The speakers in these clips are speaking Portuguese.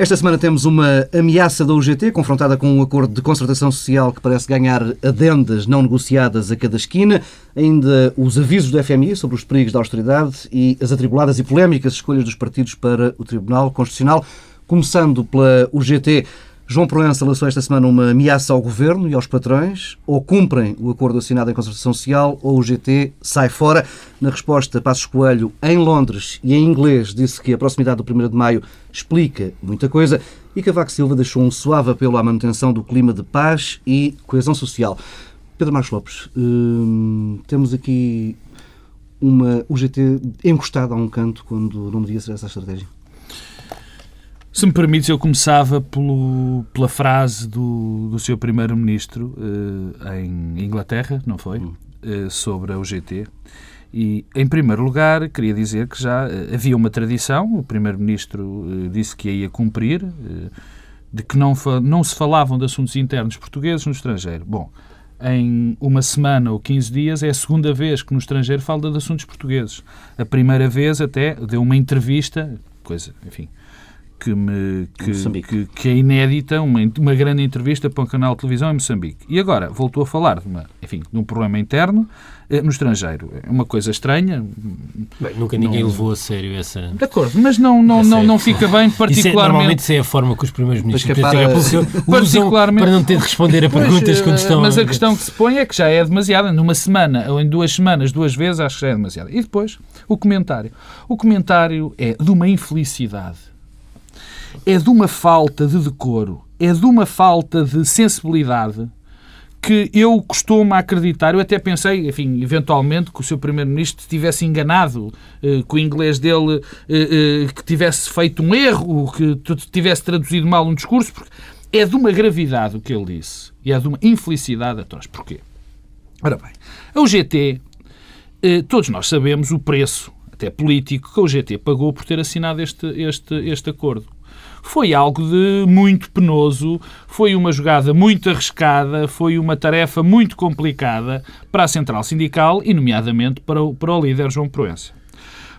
Esta semana temos uma ameaça da UGT, confrontada com um acordo de concertação social que parece ganhar adendas não negociadas a cada esquina, ainda os avisos do FMI sobre os perigos da austeridade e as atribuladas e polémicas escolhas dos partidos para o Tribunal Constitucional, começando pela UGT. João Proença lançou esta semana uma ameaça ao governo e aos patrões. Ou cumprem o acordo assinado em concertação social ou o GT sai fora. Na resposta, Passos Coelho, em Londres e em inglês, disse que a proximidade do 1 de maio explica muita coisa e Cavaco Silva deixou um suave apelo à manutenção do clima de paz e coesão social. Pedro Marcos Lopes, hum, temos aqui uma UGT encostada a um canto quando não devia ser essa a estratégia. Se me permites, eu começava pelo, pela frase do, do seu primeiro-ministro uh, em Inglaterra, não foi? Uh, sobre a UGT. E, em primeiro lugar, queria dizer que já uh, havia uma tradição, o primeiro-ministro disse que a ia cumprir, de que não, não se falavam de assuntos internos portugueses no estrangeiro. Bom, em uma semana ou 15 dias é a segunda vez que no estrangeiro fala de assuntos portugueses. A primeira vez até deu uma entrevista, coisa, enfim, que, me, que, que, que, é inédita, uma, uma grande entrevista para um canal de televisão em Moçambique. E agora voltou a falar de, uma, enfim, de um problema interno eh, no estrangeiro. É uma coisa estranha. Bem, nunca ninguém não... levou a sério essa. De acordo, mas não, não, não, não fica bem, particularmente. Isso é, normalmente isso é a forma que os primeiros ministros é para... particularmente... para não ter de responder a perguntas mas, quando estão. Mas a questão que se põe é que já é demasiada. Numa semana ou em duas semanas, duas vezes, acho que já é demasiada. E depois, o comentário. O comentário é de uma infelicidade é de uma falta de decoro, é de uma falta de sensibilidade que eu costumo acreditar, eu até pensei, enfim, eventualmente, que o seu Primeiro-Ministro tivesse enganado, eh, que o inglês dele eh, eh, que tivesse feito um erro, que tivesse traduzido mal um discurso, porque é de uma gravidade o que ele disse e é de uma infelicidade atroz. Porquê? Ora bem, a UGT, todos nós sabemos o preço, até político, que a UGT pagou por ter assinado este, este, este acordo foi algo de muito penoso, foi uma jogada muito arriscada, foi uma tarefa muito complicada para a Central Sindical e, nomeadamente, para o, para o líder João Proença.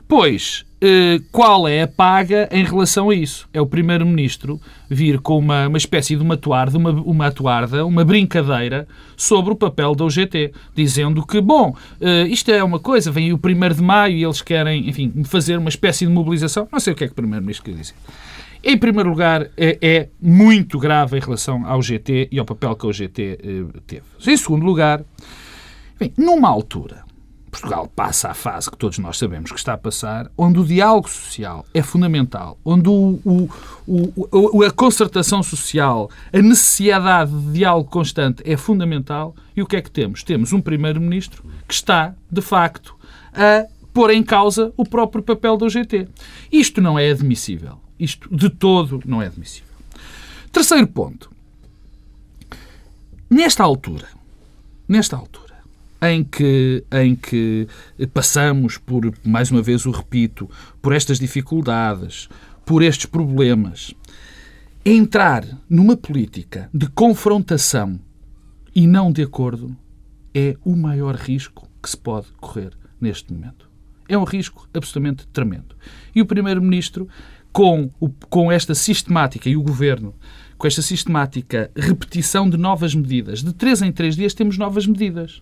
Pois, qual é a paga em relação a isso? É o Primeiro-Ministro vir com uma, uma espécie de uma toarda, uma, uma atuarda, uma brincadeira sobre o papel da UGT, dizendo que, bom, eh, isto é uma coisa, vem o 1 de maio e eles querem, enfim, fazer uma espécie de mobilização. Não sei o que é que o Primeiro-Ministro quer dizer. Em primeiro lugar, é, é, muito grave em relação ao GT e ao papel que o GT eh, teve. Em segundo lugar, bem, numa altura, Portugal passa a fase que todos nós sabemos que está a passar, onde o diálogo social é fundamental, onde o, o, o, a concertação social, a necessidade de diálogo constante é fundamental. E o que é que temos? Temos um Primeiro-Ministro que está, de facto, a pôr em causa o próprio papel do GT. Isto não é admissível. Isto de todo não é admissível. Terceiro ponto. Nesta altura, nesta altura, em que, em que passamos por, mais uma vez o repito, por estas dificuldades, por estes problemas, entrar numa política de confrontação e não de acordo é o maior risco que se pode correr neste momento. É um risco absolutamente tremendo. E o Primeiro-Ministro com, com esta sistemática, e o Governo, com esta sistemática repetição de novas medidas, de três em três dias temos novas medidas.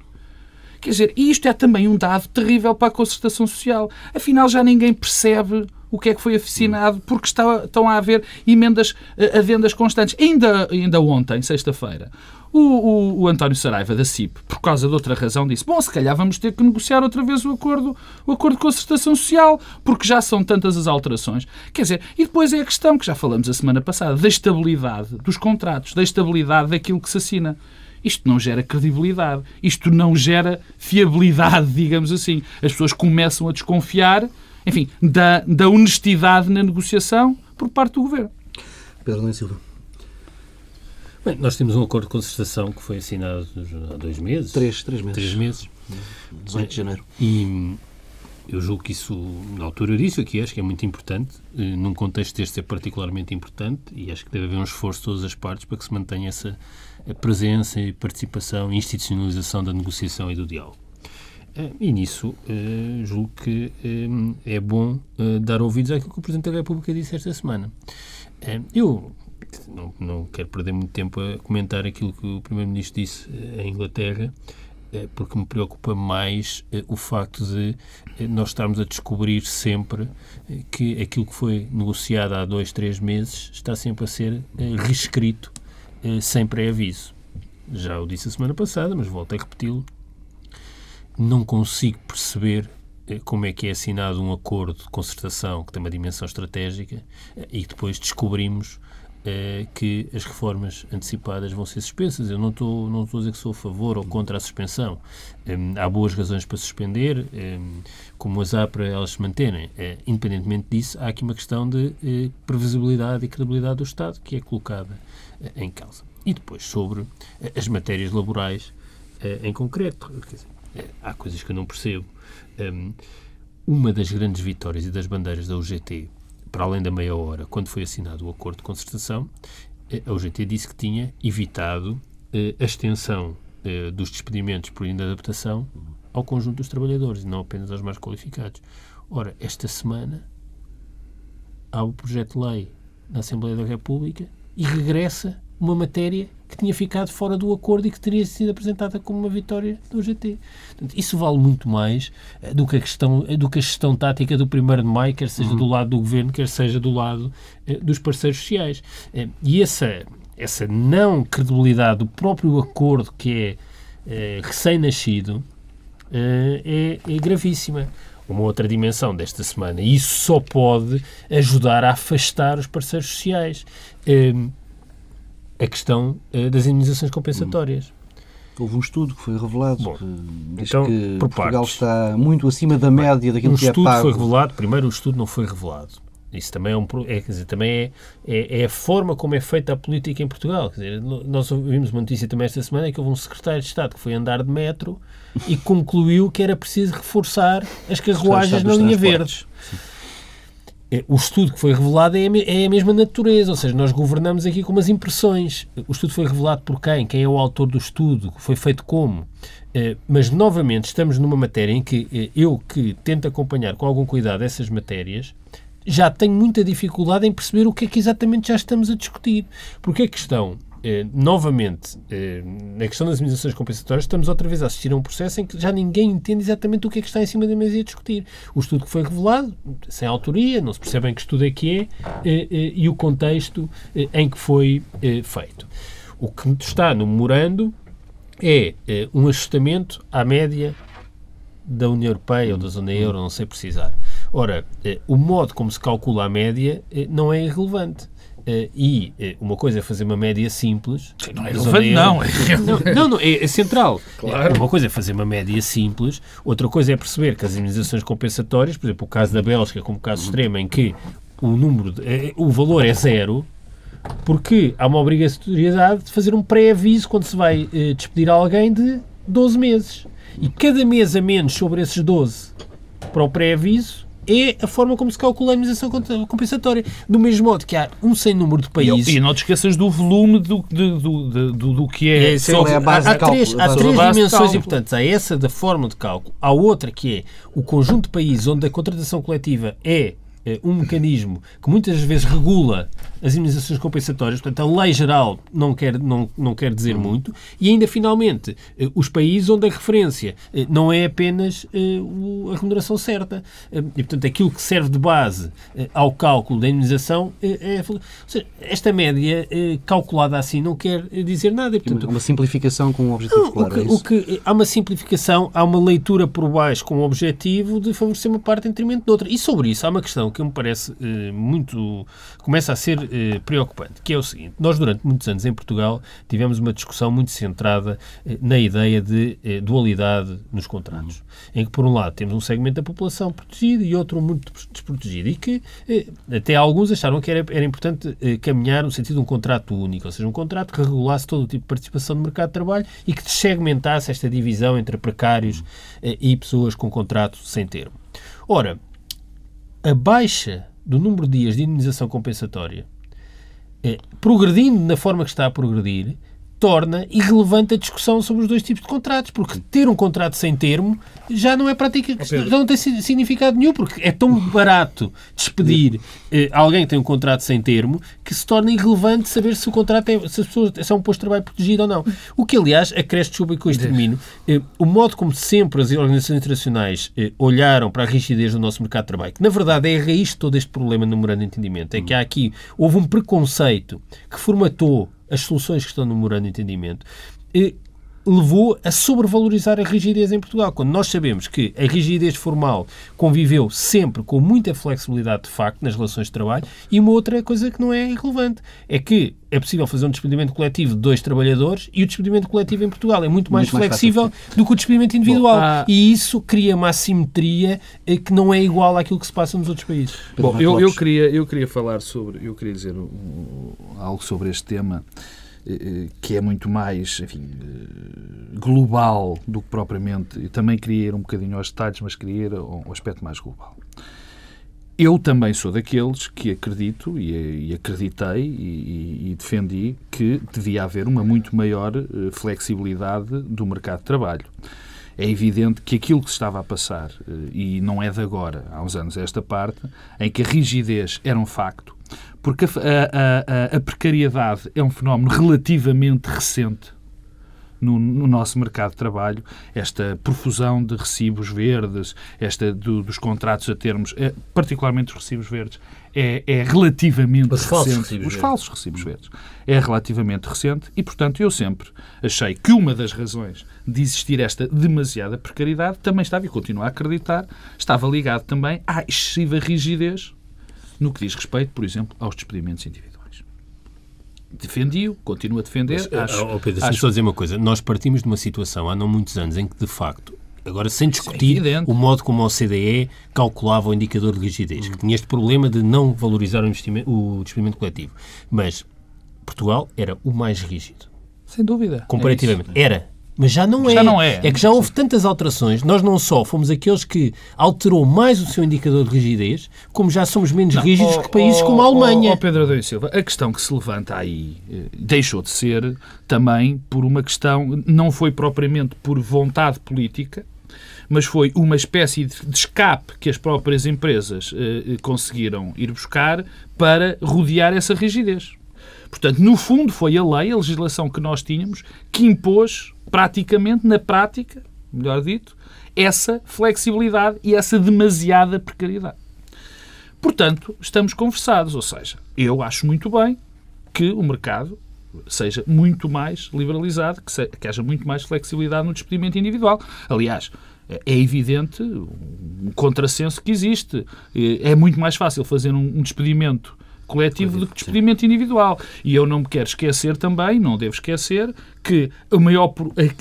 Quer dizer, isto é também um dado terrível para a concertação social. Afinal, já ninguém percebe o que é que foi aficionado, porque está, estão a haver emendas, eh, adendas constantes. Ainda, ainda ontem, sexta-feira, o, o, o, António Saraiva, da CIP, por causa de outra razão, disse: Bom, se calhar vamos ter que negociar outra vez o acordo, o acordo de concertação social, porque já são tantas as alterações. Quer dizer, e depois é a questão que já falamos a semana passada, da estabilidade dos contratos, da estabilidade daquilo que se assina. Isto não gera credibilidade, isto não gera fiabilidade, digamos assim. As pessoas começam a desconfiar, enfim, da, da honestidade na negociação por parte do governo. Pedro Lênin Silva. Bem, nós temos um acordo de concertação que foi assinado há dois meses. Três, três meses. Três meses. 18 de janeiro. E eu julgo que isso, na altura eu disse aqui, acho que é muito importante, eh, num contexto deste é particularmente importante e acho que deve haver um esforço de todas as partes para que se mantenha essa presença e participação e institucionalização da negociação e do diálogo. E nisso, julgo que é bom dar ouvidos àquilo que o Presidente da República disse esta semana. Eu não, não quero perder muito tempo a comentar aquilo que o Primeiro-Ministro disse em Inglaterra, porque me preocupa mais o facto de nós estarmos a descobrir sempre que aquilo que foi negociado há dois, três meses está sempre a ser reescrito sem pré-aviso. Já o disse a semana passada, mas volto a repeti-lo. Não consigo perceber como é que é assinado um acordo de concertação que tem uma dimensão estratégica e depois descobrimos é que as reformas antecipadas vão ser suspensas. Eu não estou, não estou a dizer que sou a favor ou contra a suspensão. Um, há boas razões para suspender, um, como as há para elas se manterem. Uh, independentemente disso, há aqui uma questão de uh, previsibilidade e credibilidade do Estado que é colocada uh, em causa. E depois, sobre as matérias laborais em concreto. Dizer, há coisas que eu não percebo. Um, uma das grandes vitórias e das bandeiras da UGT para além da meia hora, quando foi assinado o acordo de concertação, eh, a UGT disse que tinha evitado eh, a extensão eh, dos despedimentos por inadaptação ao conjunto dos trabalhadores, e não apenas aos mais qualificados. Ora, esta semana há o projeto de lei na Assembleia da República e regressa uma matéria que tinha ficado fora do acordo e que teria sido apresentada como uma vitória do GT. Portanto, isso vale muito mais eh, do que a questão eh, do que a gestão tática do 1 de maio, quer seja uhum. do lado do governo, quer seja do lado eh, dos parceiros sociais. e essa, essa não credibilidade do próprio acordo que é recém-nascido é, é gravíssima uma outra dimensão desta semana. E isso só pode ajudar a afastar os parceiros sociais a questão uh, das indenizações compensatórias. Houve um estudo que foi revelado Bom, que diz então, que Portugal partes. está muito acima da média daquilo um que é pago. O estudo foi revelado, primeiro o estudo não foi revelado. Isso também é um é, quer dizer, também é, é, é, a forma como é feita a política em Portugal. Quer dizer, nós ouvimos uma notícia também esta semana que houve um secretário de Estado que foi andar de metro e concluiu que era preciso reforçar as carruagens na linha verde. Sim. É, o estudo que foi revelado é, é a mesma natureza, ou seja, nós governamos aqui com umas impressões. O estudo foi revelado por quem? Quem é o autor do estudo? Foi feito como? É, mas, novamente, estamos numa matéria em que eu, que tento acompanhar com algum cuidado essas matérias, já tenho muita dificuldade em perceber o que é que exatamente já estamos a discutir. Porque a questão eh, novamente, eh, na questão das indenizações compensatórias, estamos outra vez a assistir a um processo em que já ninguém entende exatamente o que é que está em cima da mesa a discutir. O estudo que foi revelado, sem autoria, não se percebe em que estudo é que é, eh, eh e o contexto eh, em que foi eh, feito. O que está no memorando é um ajustamento à média da União Europeia ou da zona euro, não sei precisar. Ora, o modo como se calcula a média não é irrelevante. Uh, e uh, uma coisa é fazer uma média simples. Não é relevante, não. É não, não, é, é, central. Claro. Uma coisa é fazer uma média simples, outra coisa é perceber que as indenizações compensatórias, por exemplo, o caso da Bélgica como caso extremo, em que o número, de, uh, o valor é zero, porque há uma obrigatoriedade de fazer um pré-aviso quando se vai despedir alguém de 12 meses. E cada mês a menos sobre esses 12 para o pré-aviso é a forma como se calcula a indenização compensatória. Do mesmo modo que há um sem número de países. E, não te esqueças do volume do, do, do, do, do que é. é, só, é a base há, de cálculo, três, há três dimensões importantes. Há essa da forma de cálculo, há outra que é o conjunto de países onde a contratação coletiva é eh, um mecanismo que muitas vezes regula as imunizações compensatórias, portanto, a lei geral não quer, não, não quer dizer uhum. muito, e ainda, finalmente, eh, os países onde a referência eh, não é apenas a remuneração certa. E, portanto, aquilo que serve de base ao cálculo da imunização é. Seja, esta média calculada assim não quer dizer nada. E, portanto, uma simplificação com um objetivo não, claro. O que, é o que, há uma simplificação, há uma leitura por baixo com o objetivo de favorecer uma parte em detrimento de outra. E sobre isso há uma questão que me parece eh, muito. começa a ser eh, preocupante, que é o seguinte: nós, durante muitos anos em Portugal, tivemos uma discussão muito centrada eh, na ideia de dualidade nos contratos, em que, por um lado, temos um segmento da população protegido e outro muito desprotegido, e que até alguns acharam que era, era importante caminhar no sentido de um contrato único, ou seja, um contrato que regulasse todo o tipo de participação no mercado de trabalho e que segmentasse esta divisão entre precários e pessoas com contrato sem termo. Ora, a baixa do número de dias de indenização compensatória, progredindo na forma que está a progredir, torna irrelevante a discussão sobre os dois tipos de contratos, porque ter um contrato sem termo já não é prática, já não tem significado nenhum, porque é tão barato despedir eh, alguém que tem um contrato sem termo que se torna irrelevante saber se o contrato é, se, as pessoas, se é um posto de trabalho protegido ou não. O que, aliás, acresce, desculpa com este termino, eh, o modo como sempre as organizações internacionais eh, olharam para a rigidez do nosso mercado de trabalho, que na verdade é a raiz de todo este problema no memorando de entendimento, é que há aqui, houve um preconceito que formatou as soluções que estão no memorando de entendimento, levou a sobrevalorizar a rigidez em Portugal. Quando nós sabemos que a rigidez formal conviveu sempre com muita flexibilidade de facto nas relações de trabalho, e uma outra coisa que não é irrelevante é que é possível fazer um despedimento coletivo de dois trabalhadores e o despedimento coletivo em Portugal é muito mais muito flexível mais do que o despedimento individual. Bom, ah... E isso cria uma assimetria eh, que não é igual àquilo que se passa nos outros países. Bom, eu, eu, queria, eu queria falar sobre, eu queria dizer um, algo sobre este tema. Eh, eh, que é muito mais, enfim, eh, global do que propriamente. Eu também queria ir um bocadinho aos detalhes, mas queria ir ao aspecto mais global. Eu também sou daqueles que acredito e, acreditei e, e, defendi que devia haver uma muito maior flexibilidade do mercado de trabalho. É evidente que aquilo que se estava a passar, e não é de agora, há uns anos esta parte, em que a rigidez era um facto, porque a, a, a, a precariedade é um fenómeno relativamente recente. No, no, nosso mercado de trabalho, esta profusão de recibos verdes, esta do, dos contratos a termos, é, particularmente os recibos verdes, é, é relativamente os recente. Falsos recibos os verdes. falsos recibos verdes. É relativamente recente e, portanto, eu sempre achei que uma das razões de existir esta demasiada precariedade também estava, e continuo a acreditar, estava ligado também à excessiva rigidez no que diz respeito, por exemplo, aos despedimentos individuais. Defendi-o, continuo a defender. Mas, acho, oh Pedro, acho... só dizer uma coisa. Nós partimos de uma situação há não muitos anos em que, de facto, agora sem discutir é o modo como a OCDE calculava o indicador de rigidez, hum. que tinha este problema de não valorizar o, o despedimento coletivo. Mas Portugal era o mais rígido. Sem dúvida. Comparativamente. É era. Mas já não já é. Não é. É que já houve tantas alterações. Nós não só fomos aqueles que alterou mais o seu indicador de rigidez, como já somos menos não, rígidos oh, que países oh, como a Alemanha. Oh, Pedro Adão Silva, a questão que se levanta aí eh, deixou de ser também por uma questão, não foi propriamente por vontade política, mas foi uma espécie de escape que as próprias empresas eh, conseguiram ir buscar para rodear essa rigidez. Portanto, no fundo, foi a lei, a legislação que nós tínhamos, que impôs praticamente, na prática, melhor dito, essa flexibilidade e essa demasiada precariedade. Portanto, estamos conversados, ou seja, eu acho muito bem que o mercado seja muito mais liberalizado, que, que haja muito mais flexibilidade no despedimento individual. Aliás, é evidente um contrassenso que existe. É muito mais fácil fazer um despedimento coletivo do que despedimento individual. E eu não me quero esquecer também, não devo esquecer, que o maior,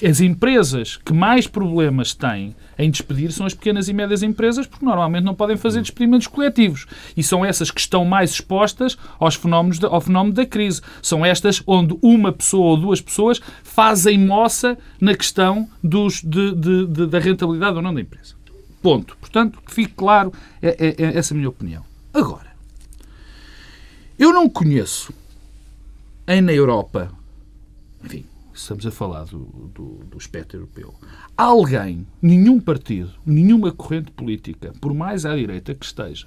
as empresas que mais problemas têm em despedir são as pequenas e médias empresas, porque normalmente não podem fazer despedimentos coletivos. E são essas que estão mais expostas aos fenómenos ao fenómeno da crise. São estas onde uma pessoa ou duas pessoas fazem moça na questão dos, de, de, de, da rentabilidade ou não da empresa. Ponto. Portanto, que fique claro é, é, é essa a minha opinião. Agora, eu não conheço em na Europa, enfim, estamos a falar do, do, do espectro europeu, alguém, nenhum partido, nenhuma corrente política, por mais à direita que esteja,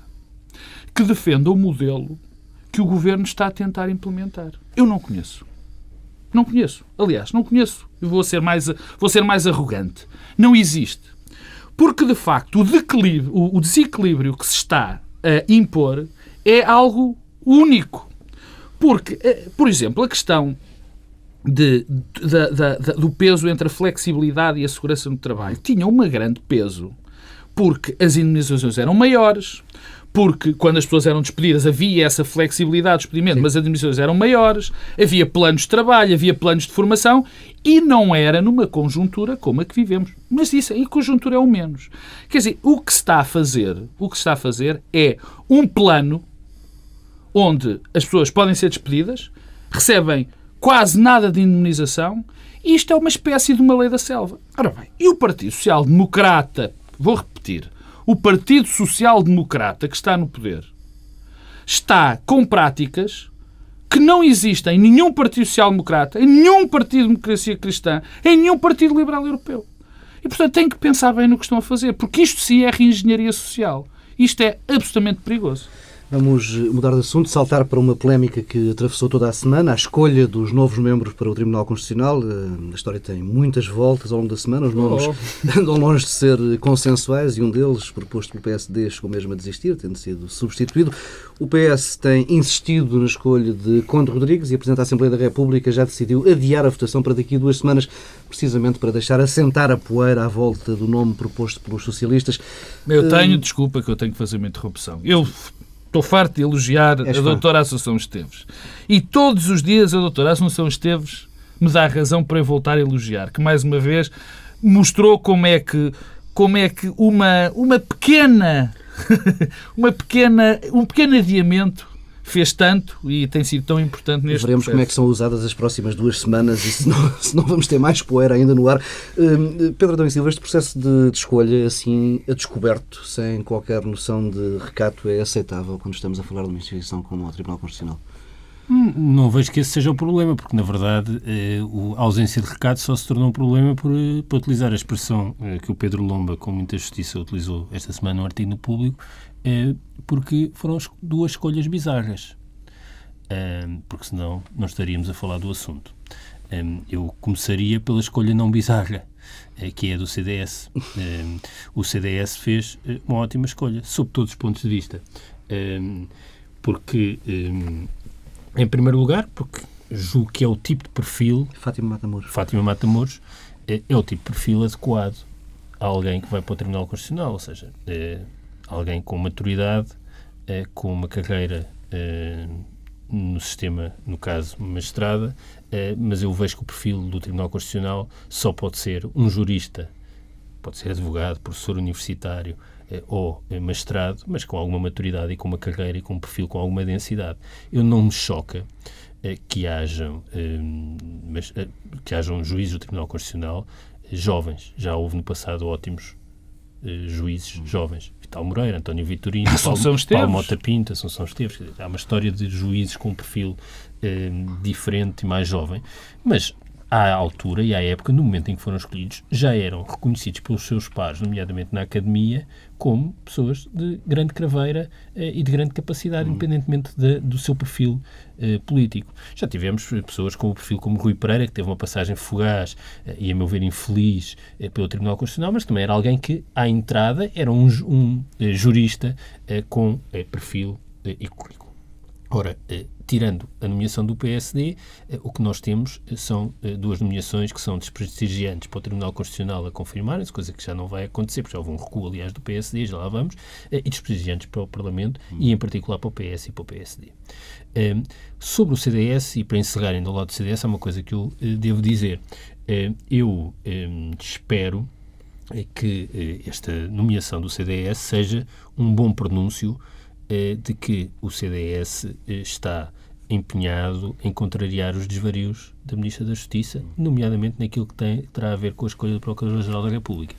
que defenda o modelo que o governo está a tentar implementar. Eu não conheço. Não conheço. Aliás, não conheço. Eu vou ser mais, vou ser mais arrogante. Não existe. Porque, de facto, o, o desequilíbrio que se está a impor é algo único. Porque, eh, por exemplo, a questão de, de, de, do peso entre a flexibilidade e a segurança no trabalho tinha um grande peso porque as indemnizações eram maiores, porque quando as pessoas eram despedidas havia essa flexibilidade de despedimento, Sim. mas as indemnizações eram maiores, havia planos de trabalho, havia planos de formação e não era numa conjuntura como a que vivemos. Mas isso em conjuntura é o menos. Quer dizer, o que se está a fazer, o que se está a fazer é um plano onde as pessoas podem ser despedidas, recebem quase nada de indemnização, e isto é uma espécie de uma lei da selva. Ora bem, e o Partido Social Democrata, vou repetir, o Partido Social Democrata que está no poder, está com práticas que não existe em nenhum Partido Social Democrata, em nenhum Partido de Democracia Cristã, em nenhum Partido Liberal Europeu. E, portanto, têm que pensar bem no que estão a fazer, porque isto sim é reengenharia social. Isto é absolutamente perigoso. Vamos mudar de assunto, saltar para uma polémica que atravessou toda a semana, a escolha dos novos membros para o Tribunal Constitucional. Eh, a história tem muitas voltas ao longo da semana, os nomes oh. andam longe de ser consensuais e um deles, proposto pelo PSD, chegou mesmo a desistir, tendo sido substituído. O PS tem insistido na escolha de Conde Rodrigues e a Presidente da Assembleia da República já decidiu adiar a votação para daqui a duas semanas, precisamente para deixar assentar a poeira à volta do nome proposto pelos socialistas. Eu tenho, uh... desculpa que eu tenho que fazer uma interrupção. Eu Estou farto de elogiar És a doutora Assunção Esteves. E todos os dias a doutora Assunção Esteves me dá razão para eu voltar a elogiar, que mais uma vez mostrou como é que, como é que uma, uma pequena, uma pequena, um pequeno adiamento fez tanto e tem sido tão importante neste Veremos processo. como é que são usadas as próximas duas semanas e se não, se não vamos ter mais poeira ainda no ar. Hum, Pedro Adão e Silva, este processo de, de, escolha, assim, a descoberto, sem qualquer noção de recato, é aceitável quando estamos a falar de uma instituição como o Tribunal Constitucional? Hum, não vejo que esse seja o problema, porque na verdade eh, a ausência de recato só se tornou um problema por, eh, por utilizar a expressão eh, que o Pedro Lomba, com muita justiça, utilizou esta semana no artigo no público, porque foram duas escolhas bizarras. porque senão não estaríamos a falar do assunto. eu começaria pela escolha não bizarra, eh, que é do CDS. o CDS fez eh, uma ótima escolha, sob todos os pontos de vista. porque, em primeiro lugar, porque julgo que é o tipo de perfil. Fátima Matamoros. Fátima Matamoros é, é o tipo de perfil adequado a alguém que vai para o Tribunal Constitucional, ou seja, é, alguém com maturidade, eh, com uma carreira eh, no sistema, no caso, magistrada, eh, mas eu vejo que o perfil do Tribunal Constitucional só pode ser um jurista, pode ser advogado, professor universitário ou magistrado, mas com alguma maturidade e com uma carreira e com um perfil com alguma densidade. Eu não me choca que hajam, que hajam juízes do Tribunal Constitucional jovens. Já houve no passado ótimos juízes jovens. Vital Moreira, António Vitorino, Paulo, Paulo Mota Pinto, Assunção Esteves. Há uma história de juízes com um perfil eh, diferente e mais jovem. Mas à altura e à época, no momento em que foram escolhidos, já eram reconhecidos pelos seus pares, nomeadamente na academia, como pessoas de grande craveira eh, e de grande capacidade, uhum. independentemente de, do seu perfil eh, político. Já tivemos pessoas com o perfil como Rui Pereira, que teve uma passagem fugaz eh, e, a meu ver, infeliz eh, pelo Tribunal Constitucional, mas também era alguém que, à entrada, era um, um eh, jurista eh, com perfil e currículo. Ora, eh, tirando a nomeação do PSD, eh, o que nós temos eh, são duas nomeações que são desprestigiantes para o Tribunal Constitucional a confirmarem-se, coisa que já não vai acontecer, porque já houve um recuo, aliás, do PSD, já lá vamos, e desprestigiantes para o Parlamento e, em particular, para o PS e para o PSD. Sobre o CDS, e para encerrarem do lado do CDS, há uma coisa que eu devo dizer. Eu espero que esta nomeação do CDS seja um bom pronúncio de que o CDS eh, está empenhado em contrariar os desvarios da Ministra da Justiça, nomeadamente naquilo que tem, terá a ver com a escolha do Procurador-Geral da República.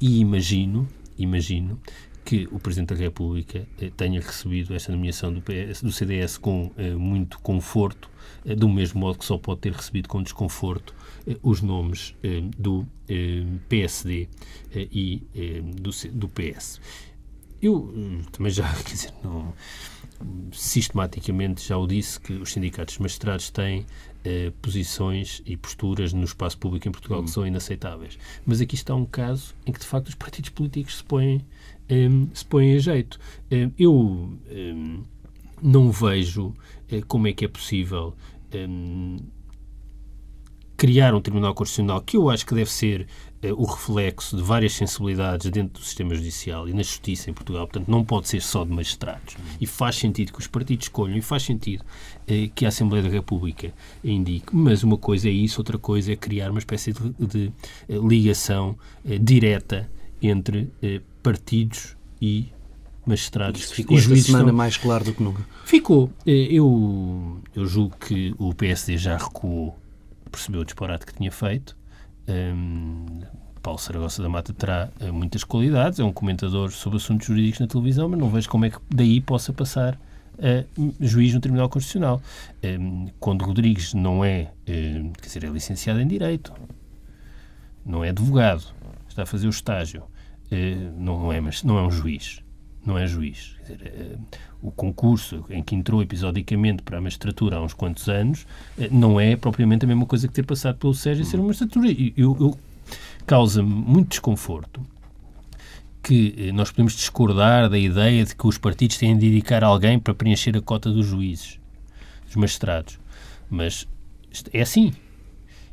E imagino, imagino que o Presidente da República eh, tenha recebido esta nomeação do, PS, do CDS com eh, muito conforto, eh, do mesmo modo que só pode ter recebido com desconforto eh, os nomes eh, do PSD e do, do PS. Eu hum, também já, quer dizer, não, sistematicamente já o disse que os sindicatos magistrados têm eh, posições e posturas no espaço público em Portugal que hum. são inaceitáveis. Mas aqui está um caso em que, de facto, os partidos políticos se põem, um, se põem a jeito. Um, eu não vejo uh, como é que é possível criar um Tribunal Constitucional que eu acho que deve ser eh, o reflexo de várias sensibilidades dentro do sistema judicial e na justiça em Portugal. Portanto, não pode ser só de magistrados. E faz sentido que os partidos escolham e faz sentido eh, que a Assembleia da República indique. Mas uma coisa é isso, outra coisa é criar uma espécie de, de eh, ligação eh, direta entre eh, partidos e magistrados. Isso ficou esta semana estão... mais claro do que nunca. Ficou. Eh, eu, eu julgo que o PSD já recuou percebeu o disparate que tinha feito. Um, Paulo Saragossa da Mata terá uh, muitas qualidades, é um comentador sobre assuntos jurídicos na televisão, mas não vejo como é que daí possa passar uh, juiz no Tribunal Constitucional. Um, quando Rodrigues não é, uh, quer dizer, é licenciado em Direito, não é advogado, está a fazer o estágio, uh, não, é, mas não é um juiz. Não é juiz. Dizer, o concurso em que entrou episodicamente para a magistratura há uns quantos anos não é propriamente a mesma coisa que ter passado pelo Sérgio e ser uma magistratura. Eu, eu causa-me muito desconforto que eh, nós podemos discordar da ideia de que os partidos têm de indicar alguém para preencher a cota dos juízes, dos magistrados. Mas é assim.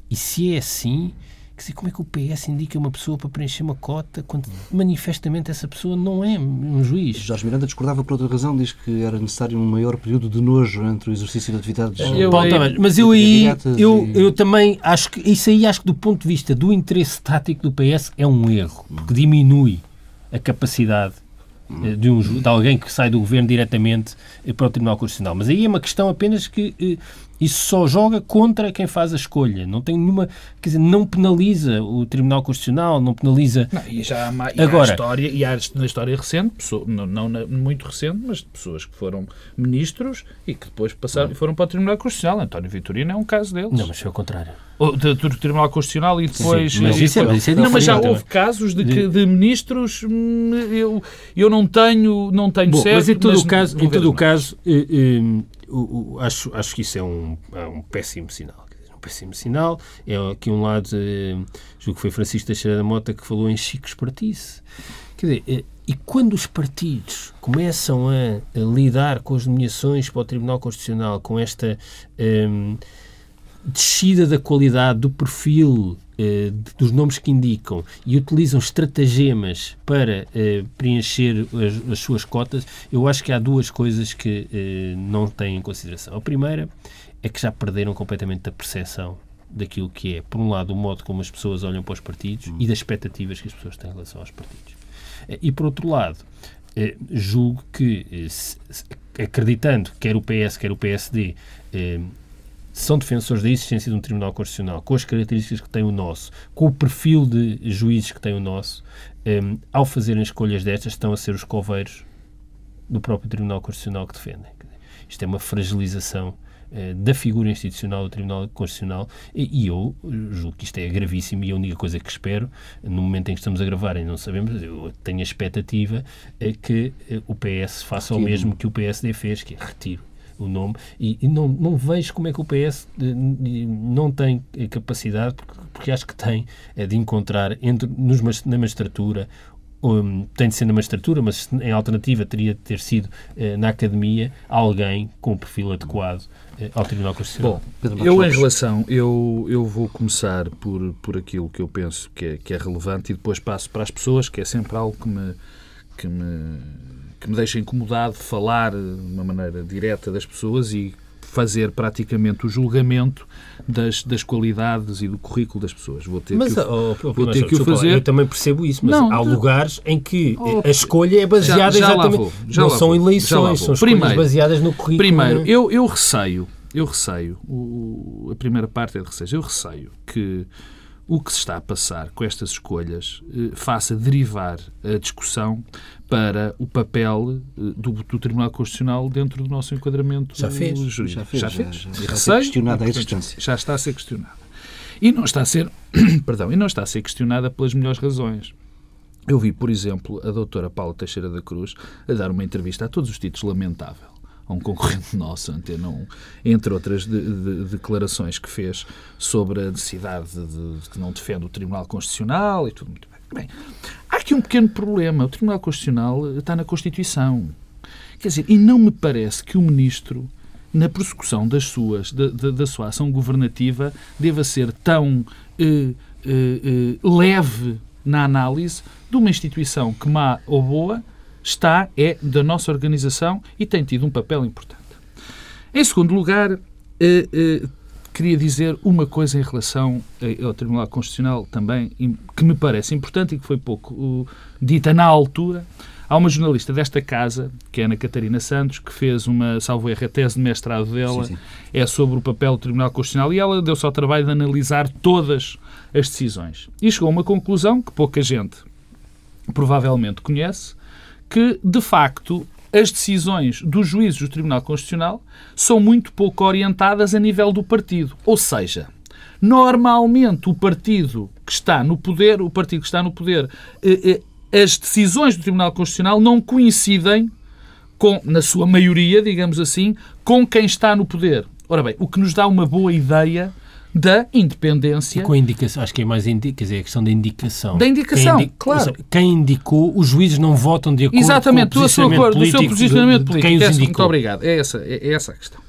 E se é assim, Quer dizer, como é que o PS indica uma pessoa para preencher uma cota quando manifestamente essa pessoa não é um juiz? Jorge Miranda discordava por outra razão, diz que era necessário um maior período de nojo entre o exercício de atividades eu, Paulo, aí, Mas eu aí, eu, e... eu também acho que isso aí acho que do ponto de vista do interesse tático do PS é um erro, porque diminui a capacidade eh, de, um, de alguém que sai do governo diretamente eh, para o Tribunal Constitucional. Mas aí é uma questão apenas que eh, isso só joga contra quem faz a escolha. Não tem nenhuma. Quer dizer, não penaliza o Tribunal Constitucional, não penaliza. Não, e já há, uma, e Agora, há história, e há na história recente, pessoa, não, não, muito recente, mas de pessoas que foram ministros e que depois passaram, foram para o Tribunal Constitucional. António Vitorino é um caso deles. Não, mas foi o contrário. O, do, do Tribunal Constitucional e depois. Sim, mas, isso é, mas isso é não, mas já houve casos de, que, de ministros. Hum, eu, eu não tenho, não tenho Bom, certo. Mas em todo o caso, em todo o caso eh, eh, o, o, acho, acho que isso é um, é um péssimo sinal. Um péssimo sinal. É aqui um lado, eh, julgo que foi Francisco Teixeira da Mota que falou em Chico Espartice. Quer dizer, eh, e quando os partidos começam a, a, lidar com as nomeações para o Tribunal Constitucional, com esta eh, descida da qualidade do perfil eh, dos nomes que indicam e utilizam estratagemas para eh, preencher as, as, suas cotas, eu acho que há duas coisas que eh, não têm em consideração. A primeira é que já perderam completamente a percepção daquilo que é, por um lado, o modo como as pessoas olham para os partidos hum. e das expectativas que as pessoas têm em relação aos partidos. E, por outro lado, julgo que, acreditando quer o PS, quer o PSD, são defensores da existência de um Tribunal Constitucional, com as características que tem o nosso, com o perfil de juízes que tem o nosso, um, ehm, ao fazerem escolhas destas, estão a ser os coveiros do próprio Tribunal Constitucional que defendem. Isto é uma fragilização uh, da figura institucional do Tribunal Constitucional e, e, eu julgo que isto é gravíssimo e a única coisa que espero, no momento em que estamos a gravar e não sabemos, eu tenho a expectativa é que uh, o PS faça o mesmo que o PSD fez, que é retiro o nome, e, e, não, não vejo como é que o PS eh, não tem capacidade, porque, porque acho que tem, é de encontrar entre, nos, na magistratura um, tem de ser na magistratura, mas em alternativa teria de ter sido uh, na academia alguém com o perfil adequado uh, ao Tribunal Constitucional. Bom, eu em relação, eu, eu vou começar por, por aquilo que eu penso que é, que é relevante e depois passo para as pessoas, que é sempre algo que me, que me que me deixa incomodado falar de uma maneira direta das pessoas e fazer praticamente o julgamento das, das qualidades e do currículo das pessoas. Vou ter mas, que, oh, oh, vou ter que o fazer. Eu também percebo isso, mas não, há lugares em que oh, a escolha é baseada já, já exatamente. Vou, já não são vou, eleições, são escolhas primeiro, baseadas no currículo. Primeiro, eu, eu receio, eu receio, o, a primeira parte é de receio, eu receio que o que se está a passar com estas escolhas eh, faça derivar a discussão para o papel eh, do, do, Tribunal Constitucional dentro do nosso enquadramento já fez, jurídico. Já fez. Já, fez. já, já, já está a questionada a existência. Já está a ser questionada. E não está a ser, perdão, e não está a ser questionada pelas melhores razões. Eu vi, por exemplo, a doutora Paula Teixeira da Cruz a dar uma entrevista a todos os títulos lamentável a um concorrente nosso, Antena 1, entre outras de, de, declarações que fez sobre a necessidade de, de, que não defende o Tribunal Constitucional e tudo muito bem. bem. Há aqui um pequeno problema. O Tribunal Constitucional está na Constituição. Quer dizer, e não me parece que o Ministro, na prossecução das suas, da, da, da sua ação governativa, deva ser tão eh, eh, eh, leve na análise de uma instituição que, má ou boa, está, é da nossa organização e tem tido um papel importante. Em segundo lugar, eh, eh, queria dizer uma coisa em relação eh, ao Tribunal Constitucional também, que me parece importante e que foi pouco dita na altura. Há uma jornalista desta casa, que é Ana Catarina Santos, que fez uma, salvo erro, a tese de mestrado dela, sim, sim. é sobre o papel do Tribunal Constitucional e ela deu-se ao trabalho de analisar todas as decisões. E chegou a uma conclusão que pouca gente provavelmente conhece, que, de facto, as decisões dos juízes do Tribunal Constitucional são muito pouco orientadas a nível do partido. Ou seja, normalmente o partido que está no poder, o partido que está no poder, eh, eh, as decisões do Tribunal Constitucional não coincidem com, na sua maioria, digamos assim, com quem está no poder. Ora bem, o que nos dá uma boa ideia da independência. E com a indicação, acho que é mais indi quer dizer, a questão da indicação. Da indicação, quem claro. Seja, quem indicou, os juízes não votam de acordo Exatamente, com o posicionamento acordo, político. Do seu posicionamento político. De quem os indicou. Muito obrigado. É essa, é essa a questão.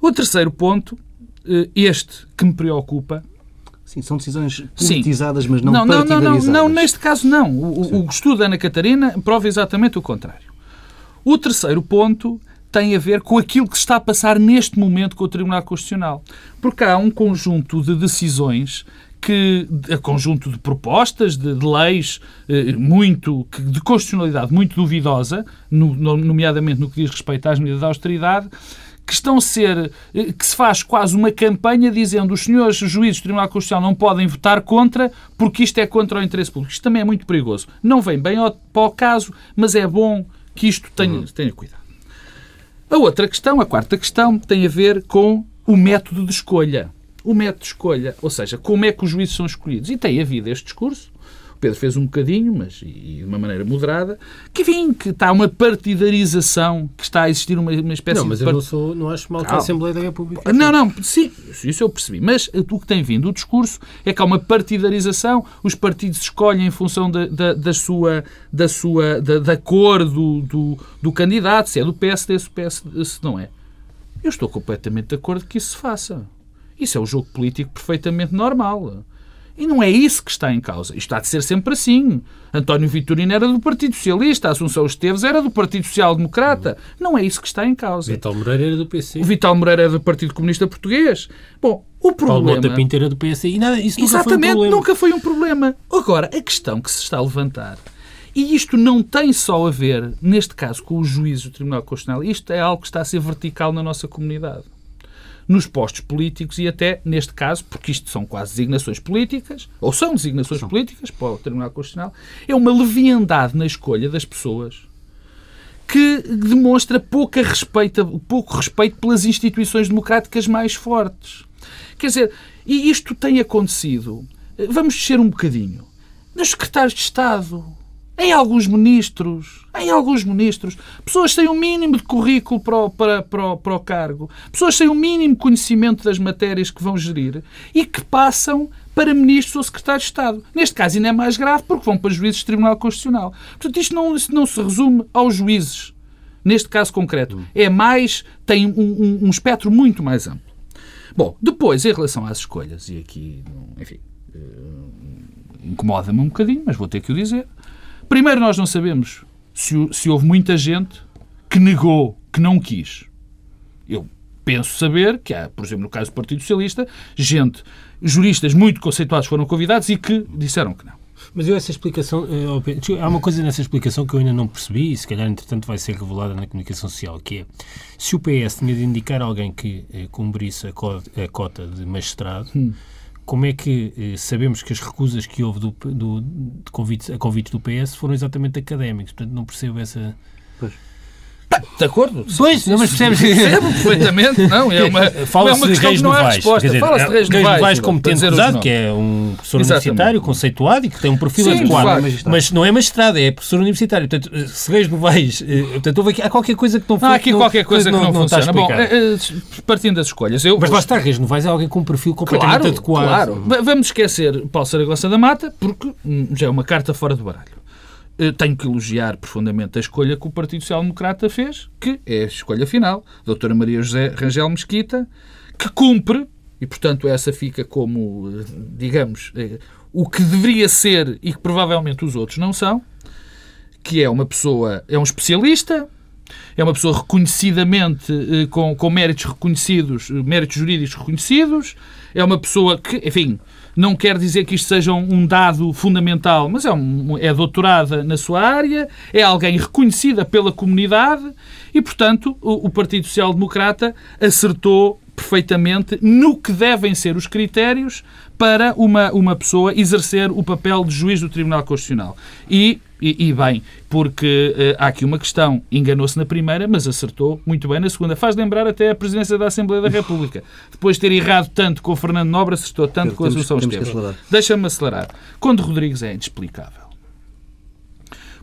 O terceiro ponto, eh, este que me preocupa, Sim, são decisões politizadas, Sim. mas não, não partidarizadas. Não, não, não, neste caso não. O, o estudo da Ana Catarina prova exatamente o contrário. O terceiro ponto tem a ver com aquilo que se está a passar neste momento com o Tribunal Constitucional. Porque há um conjunto de decisões que a conjunto de propostas, de, de leis eh, muito de constitucionalidade muito duvidosa, no, nomeadamente no que diz respeito às medidas de austeridade, que estão a ser eh, que se faz quase uma campanha dizendo os senhores juízes do Tribunal Constitucional não podem votar contra porque isto é contra o interesse público. Isto também é muito perigoso. Não vem bem ao, para o caso, mas é bom que isto tenha, uhum. tenha cuidado. A outra questão, a quarta questão, tem a ver com o método de escolha. O método de escolha, ou seja, como é que os juízes são escolhidos. E tem havido este discurso, Pedro fez um bocadinho, mas e de uma maneira moderada, que enfim, que está uma partidarização, que está a existir uma, uma espécie não, mas de. Mas eu não, sou, não acho mal que a Assembleia da República. Não, não, sim, isso eu percebi. Mas o que tem vindo o discurso é que há uma partidarização, os partidos escolhem em função da, da, da sua, da, sua da, da cor do, do, do, candidato, se é do PSD, se, PSD, se não é. Eu estou completamente de acordo que isso se faça. Isso é um jogo político perfeitamente normal. E não é isso que está em causa. Isto há de ser sempre assim. António Vitorino era do Partido Socialista, Assunção Esteves era do Partido Social Democrata. Não é isso que está em causa. Vital Moreira era do PC. O Vital Moreira era do Partido Comunista Português. Bom, o problema... Paulo Mota Pinto era do PS e nada, isso nunca Exatamente, foi um problema. nunca foi um problema. Agora, a questão que se está a levantar e isto não tem só a ver, neste caso, com os juízes do Tribunal Constitucional. Isto é algo que está a ser vertical na nossa comunidade nos postos políticos e até, neste caso, porque isto são quase designações políticas, ou são designações são. políticas para o Tribunal Constitucional, é uma leviandade na escolha das pessoas que demonstra pouca respeito, pouco respeito pelas instituições democráticas mais fortes. Quer dizer, e isto tem acontecido. Vamos descer um bocadinho. Nos secretários de Estado, em alguns ministros, em alguns ministros, pessoas têm um mínimo de currículo para o, para, para, o, para o cargo, pessoas têm um mínimo conhecimento das matérias que vão gerir e que passam para ministros ou secretários de Estado. Neste caso ainda é mais grave porque vão para juízes do Tribunal Constitucional. Portanto, isto não, isto não se resume aos juízes, neste caso concreto. É mais, tem um, um, um espectro muito mais amplo. Bom, depois, em relação às escolhas, e aqui, enfim, eh, incomoda-me um bocadinho, mas vou ter que o dizer, Primeiro, nós não sabemos se, se houve muita gente que negou, que não quis. Eu penso saber que há, por exemplo, no caso do Partido Socialista, gente, juristas muito conceituados foram convidados e que disseram que não. Mas eu essa explicação, eh, há uma coisa nessa explicação que eu ainda não percebi e se calhar entretanto vai ser revelada na comunicação social, que é se o PS tinha de indicar alguém que eh, cumprisse a cota de magistrado, hum como é que eh, sabemos que as recusas que houve do, do, de convites, a convites do PS foram exatamente académicos? Portanto, não percebo essa. Pois. De acordo? Pois, não, mas percebes. Percebo perfeitamente. Não, é uma, é uma questão que não há resposta. Fala-se de Reis Novais, como tendo acusado, que é um professor Exatamente. universitário conceituado e que tem um perfil Sim, adequado. Mas não é magistrado, é professor universitário. Portanto, se Reis Novais. Eh, portanto, houve aqui, há qualquer coisa que não funciona. Há aqui qualquer coisa que não, não, não funciona. Bom, eh, partindo das escolhas. Eu, mas lá está, Reis Novais é alguém com um perfil completamente claro, adequado. Claro. Vamos esquecer Paulo Saragossa da Mata, porque hum, já é uma carta fora do baralho. Eh, tenho que elogiar profundamente a escolha que o Partido Social Democrata fez, que é a escolha final, a doutora Maria José Rangel Mesquita, que cumpre, e portanto essa fica como, eh, digamos, eh, o que deveria ser e que provavelmente os outros não são, que é uma pessoa, é um especialista, é uma pessoa reconhecidamente com, com méritos reconhecidos, méritos jurídicos reconhecidos, é uma pessoa que, enfim, não quer dizer que isto seja um dado fundamental, mas é, um, é doutorada na sua área, é alguém reconhecida pela comunidade e, portanto, o, o Partido Social Democrata acertou perfeitamente no que devem ser os critérios para uma, uma pessoa exercer o papel de juiz do Tribunal Constitucional. E E, e bem, porque uh, há aqui uma questão. Enganou-se na primeira, mas acertou muito bem na segunda. Faz lembrar até a presidência da Assembleia da República. Depois de ter errado tanto com o Fernando Nobre, acertou tanto Pedro, com a Assunção Esteves. Deixa-me acelerar. Quando Rodrigues é inexplicável.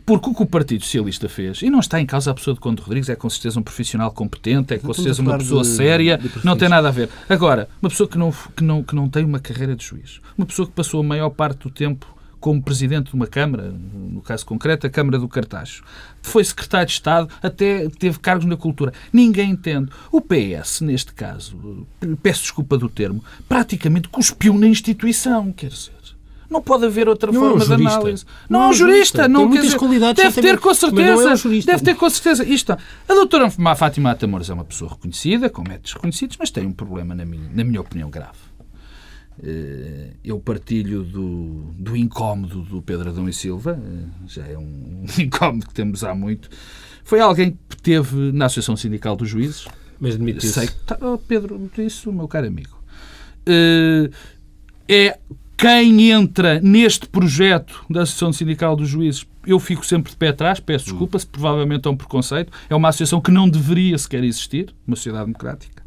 Porque o que o Partido Socialista fez, e não está em causa a pessoa de Conde Rodrigues, é com certeza um profissional competente, é com certeza uma pessoa de, séria, de não tem nada a ver. Agora, uma pessoa que não, que, não, que não tem uma carreira de juiz, uma pessoa que passou a maior parte do tempo como presidente de uma Câmara, no caso concreto, a Câmara do Cartacho. Foi secretário de Estado, até teve cargos na cultura. Ninguém entende. O PS, neste caso, peço desculpa do termo, praticamente cuspiu na instituição, quer dizer. Não pode haver outra não forma é um de análise. Não, não é um jurista. Não, Tem muitas qualidades. Deve ter com certeza. É um deve ter com certeza. Isto, a doutora Fátima Atamores é uma pessoa reconhecida, com métodos reconhecidos, mas tem um problema, na minha, na minha opinião, grave. Eh, eu partilho do, do incómodo do Pedro Adão e Silva, eh, já é um incómodo que temos há muito. Foi alguém que teve na Associação Sindical dos Juízes. Mas demitiu-se. Sei, tá, oh, Pedro, isso, meu caro amigo. Eh, é quem entra neste projeto da Associação Sindical dos Juízes, eu fico sempre de pé atrás, peço desculpa, se provavelmente é um preconceito. É uma associação que não deveria sequer existir, uma sociedade democrática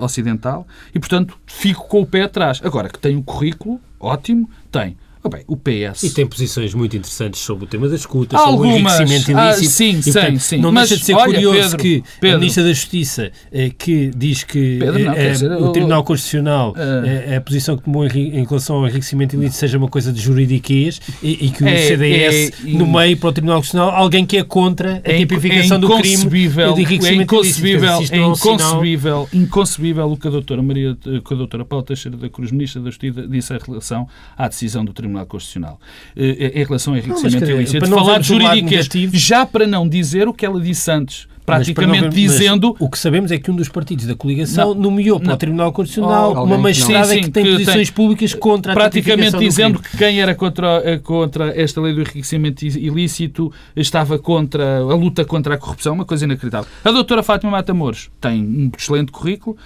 ocidental, e portanto fico com o pé atrás. Agora, que tem um currículo ótimo, tem. Oh, bem, o PS. E tem posições muito interessantes sobre o tema das escutas, sobre o enriquecimento ah, ilícito. sim, e, portanto, sim, sim. Não Mas, deixa de ser olha, curioso Pedro, que Pedro, a Ministra da Justiça, eh, que diz que Pedro, não, eh, dizer, o Tribunal Constitucional, uh, eh, a posição que tomou em, relação ao enriquecimento ilícito seja uma coisa de juridiquês e, e que o é, CDS, é, no meio para o Tribunal Constitucional, alguém que é contra a tipificação é do crime de enriquecimento é inconcebível, ilícito. É inconcebível, inconcebível o que a doutora Maria, que a doutora Paula Teixeira da Cruz, Ministra da Justiça, disse em relação à decisão do Tribunal Constitucional. Em relação ao enriquecimento não, ilícito, falar de jurídicas, já para não dizer o que ela disse antes praticamente dizendo. o que sabemos é que um dos partidos da coligação não, nomeou para não. o Tribunal Constitucional oh, uma magistrada sim, sim, que tem que posições tem, públicas contra a Praticamente dizendo que quem era contra, eh, contra esta lei do enriquecimento ilícito estava contra a luta contra a corrupção, uma coisa inacreditável. A doutora Fátima Matamoros tem um excelente currículo.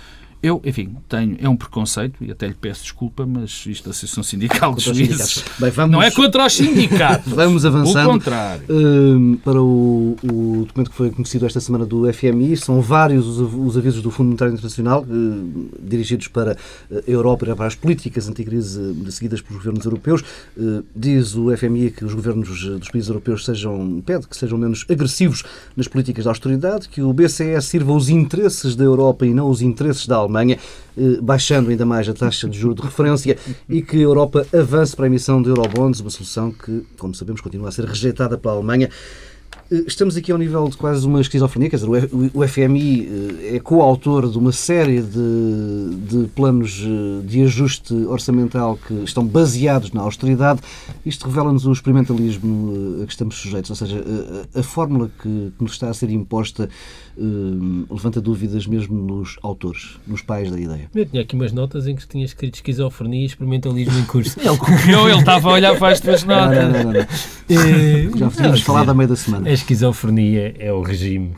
Eu, enfim, tenho, é um preconceito e até lhe peço desculpa, mas isto da Associação Sindical de Juízes Bem, vamos, não é contra os sindicatos. vamos avançando. O contrário. Uh, para o, o, documento que foi conhecido esta semana do FMI, são vários os, os avisos do Fundo Monetário Internacional uh, dirigidos para a Europa e para as políticas anticrise uh, seguidas pelos governos europeus. diz o FMI que os governos dos países europeus sejam, pede que sejam menos agressivos nas políticas de austeridade, que o BCE sirva os interesses da Europa e não os interesses da Alemanha Alemanha, eh, baixando ainda mais a taxa de juros de referência e que a Europa avance para a emissão de eurobonds, uma solução que, como sabemos, continua a ser rejeitada pela Alemanha. Eh, estamos aqui ao nível de quase uma esquizofrenia, quer dizer, o FMI eh, é coautor de uma série de, de, planos de ajuste orçamental que estão baseados na austeridade. Isto revela-nos o experimentalismo a que estamos sujeitos, ou seja, a, a fórmula que, que, nos está a ser imposta levanta dúvidas mesmo nos autores, nos pais da ideia. Eu tinha aqui umas notas em que tinha escrito esquizofrenia e experimentalismo em curso. ele copiou, ele estava a olhar para as tuas notas. Não, não, não, não. Já tínhamos falado a meio da semana esquizofrenia é o regime.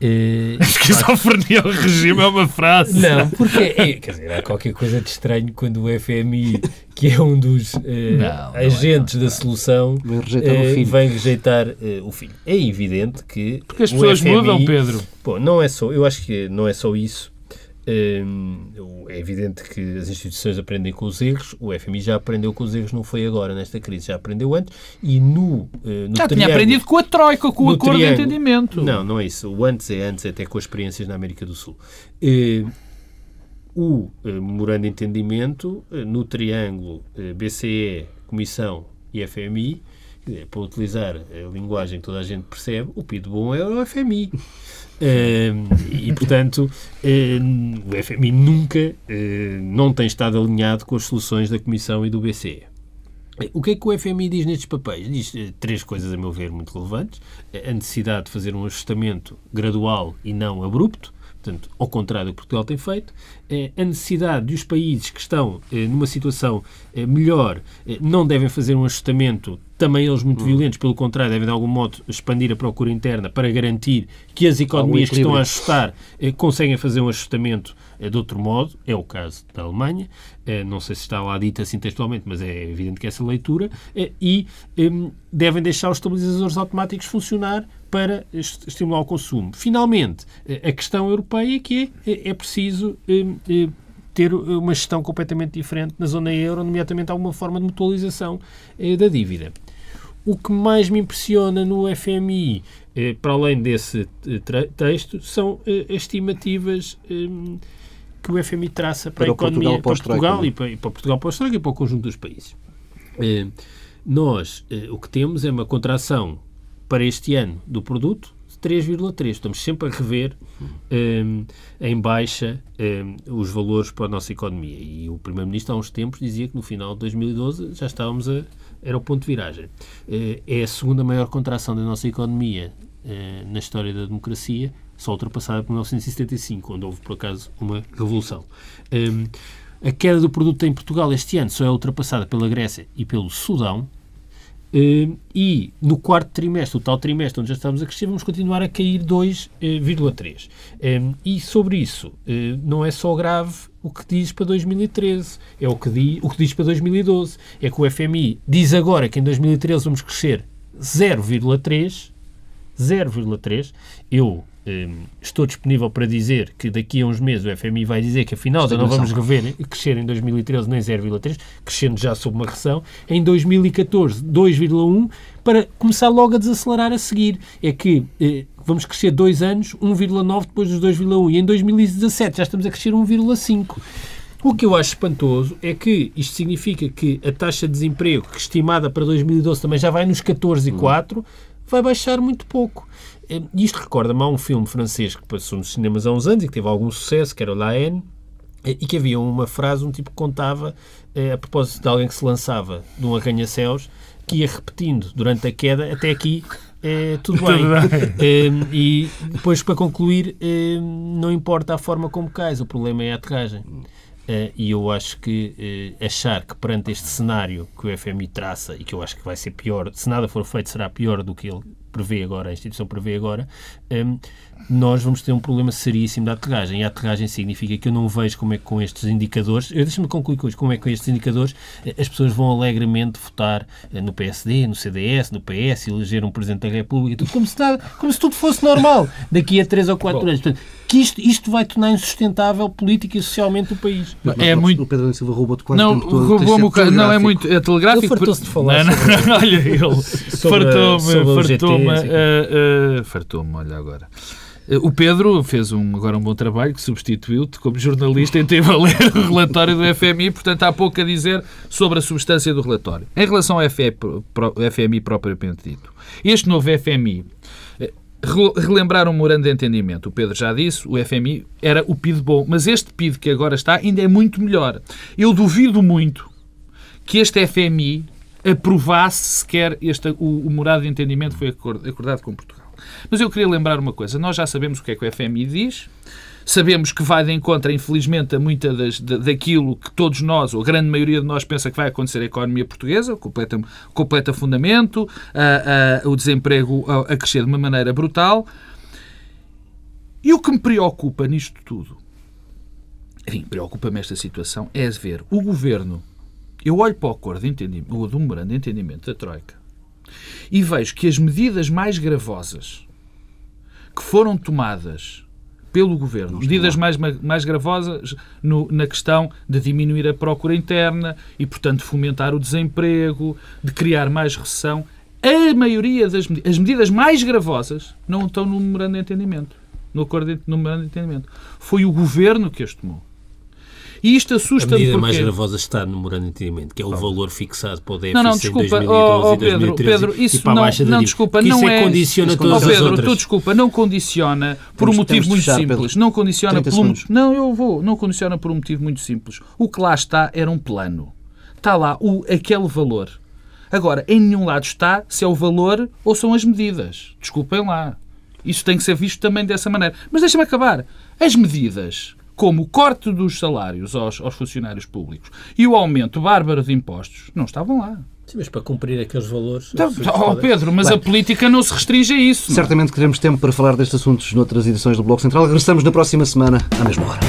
Uh, esquizofrenia é o regime é uma frase. Não, porque é, quer dizer, há qualquer coisa de estranho quando o FMI, que é um dos uh, não, agentes não é, da solução, vem rejeitar, uh, o, fim. Vem rejeitar o fim. É evidente que. Porque as pessoas FMI, mudam, Pedro. Bom, não é só, eu acho que não é só isso. É evidente que as instituições aprendem com os erros, o FMI já aprendeu com os erros, não foi agora nesta crise, já aprendeu antes, e no, eh, no Já tinha aprendido com a Troika, com o acordo de entendimento. Não, não é isso. O antes é antes, até com as experiências na América do Sul. Eh, o eh, memorando de entendimento no triângulo BCE, Comissão e FMI, para utilizar a linguagem que toda a gente percebe, o PIB bom é o FMI. Uh, e, portanto, uh, o FMI nunca uh, não tem estado alinhado com as soluções da Comissão e do BCE. O que é que o FMI diz nestes papéis? Diz três coisas, a meu ver, muito relevantes. A necessidade de fazer um ajustamento gradual e não abrupto, portanto, ao contrário do que Portugal tem feito, eh, a necessidade de os países que estão eh, numa situação eh, melhor não devem fazer um ajustamento, também eles muito hum. violentos, pelo contrário, devem de algum modo expandir a procura interna para garantir que as economias que estão a ajustar conseguem fazer um ajustamento de outro modo, é o caso da Alemanha, não sei se está lá dito assim textualmente, mas é evidente que essa leitura, e devem deixar os estabilizadores automáticos funcionar para estimular o consumo. Finalmente, a questão europeia é que é, é preciso eh, eh, ter uma gestão completamente diferente na zona euro, nomeadamente alguma forma de mutualização eh, da dívida. O que mais me impressiona no FMI, para além desse texto, são as estimativas que o FMI traça para, para a economia, Portugal, para Portugal e para, e para Portugal, para a e para o conjunto dos países. Nós, o que temos é uma contração para este ano do produto de 3,3. Estamos sempre a rever um, em baixa um, os valores para a nossa economia. E o Primeiro-Ministro, há uns tempos, dizia que no final de 2012 já estávamos a. era o ponto de viragem. Uh, é a segunda maior contração da nossa economia uh, na história da democracia, só ultrapassada por 1975, onde houve, por acaso, uma revolução. Um, a queda do produto em Portugal este ano só é ultrapassada pela Grécia e pelo Sudão, e no quarto trimestre, o tal trimestre onde já estamos a crescer, vamos continuar a cair 2,3. Uh, um, e sobre isso, uh, não é só grave o que diz para 2013, é o que, diz, o que diz para 2012. É que o FMI diz agora que em 2013 vamos crescer 0,3. 0,3. Eu estou disponível para dizer que daqui a uns meses o FMI vai dizer que afinal já não vamos rever crescer em 2013 nem 0,3, crescendo já sob uma recessão. Em 2014, 2,1, para começar logo a desacelerar a seguir. É que eh, vamos crescer dois anos, 1,9 depois dos 2,1. E em 2017 já estamos a crescer 1,5. O que eu acho espantoso é que isto significa que a taxa de desemprego, que estimada para 2012 também já vai nos 14,4, hum. vai baixar muito pouco. Eh, isto recorda-me a um filme francês que passou nos cinemas há uns anos e que teve algum sucesso, que era o La Haine, eh, e que havia uma frase, um tipo que contava, eh, a propósito de alguém que se lançava de um arranha-céus, que ia repetindo durante a queda, até aqui é, tudo bem. é, e depois, para concluir, é, não importa a forma como cais, o problema é a aterragem. E eu acho que achar que perante este cenário que o FMI traça, e que eu acho que vai ser pior, se nada for feito, será pior do que ele prevê agora, a instituição prevê agora, um, nós vamos ter um problema seríssimo da aterragem. E a aterragem significa que eu não vejo como é que com estes indicadores, eu deixo-me concluir com isto, como é que com estes indicadores eh, as pessoas vão alegremente votar eh, no PSD, no CDS, no PS, eleger um Presidente da República, tudo como se, nada, como se tudo fosse normal daqui a 3 ou 4 anos. Portanto, que isto, isto vai tornar insustentável política e socialmente o país. Mas, é muito... O Pedro Silva roubou-te quase não, roubou-me o Não, é muito é telegráfico. Ele fartou-se de falar. Não, não, olha, ele fartou-me, fartou-me, uh, fartou-me, olha agora. O Pedro fez um, agora um bom trabalho, que substituiu-te como jornalista e teve a ler o relatório do FMI, portanto há pouco a dizer sobre a substância do relatório. Em relação ao FMI propriamente dito, este novo FMI, eh, relembrar um morando de entendimento, o Pedro já disse, o FMI era o PID bom, mas este PID que agora está ainda é muito melhor. Eu duvido muito que este FMI aprovasse sequer este, o, o morado de entendimento foi acordado com Portugal. Mas eu queria lembrar uma coisa. Nós já sabemos o que é que o FMI diz. Sabemos que vai de encontro, infelizmente, a muita das, daquilo que todos nós, ou a grande maioria de nós, pensa que vai acontecer à economia portuguesa, completa, completa fundamento, a, a, o desemprego a, a crescer de uma maneira brutal. E o que me preocupa nisto tudo, enfim, preocupa-me esta situação, é ver o governo. Eu olho para o acordo de entendimento, o do memorando de entendimento da Troika, e vejo que as medidas mais gravosas que foram tomadas pelo Governo, medidas mais, mais gravosas no, na questão de diminuir a procura interna e, portanto, fomentar o desemprego, de criar mais recessão, a maioria das medidas, as medidas mais gravosas não estão no memorando de entendimento, no acordo de, no memorando de entendimento. Foi o Governo que as tomou. E isto assusta-me A medida porque... mais gravosa está no memorando de entendimento, que é o valor fixado para o déficit não, não, desculpa, em 2012 oh, oh, Pedro, e 2013 Pedro, isso e para a baixa não, não, desculpa, não isso é... condiciona isso todas oh, Pedro, as outras. tu desculpa, não condiciona por um motivo muito fechar, simples. Pedro. Não condiciona por um... Não, eu vou. Não condiciona por um motivo muito simples. O que lá está era um plano. Está lá o, aquele valor. Agora, em nenhum lado está se é o valor ou são as medidas. Desculpem lá. Isso tem que ser visto também dessa maneira. Mas deixa-me acabar. As medidas como o corte dos salários aos, aos funcionários públicos e o aumento bárbaro de impostos não estavam lá. Sim, mas para cumprir aqueles valores... Então, oh, Pedro, mas Bem, a política não se restringe a isso. Certamente não? teremos tempo para falar destes assuntos noutras edições do Bloco Central. Regressamos na próxima semana, à mesma hora.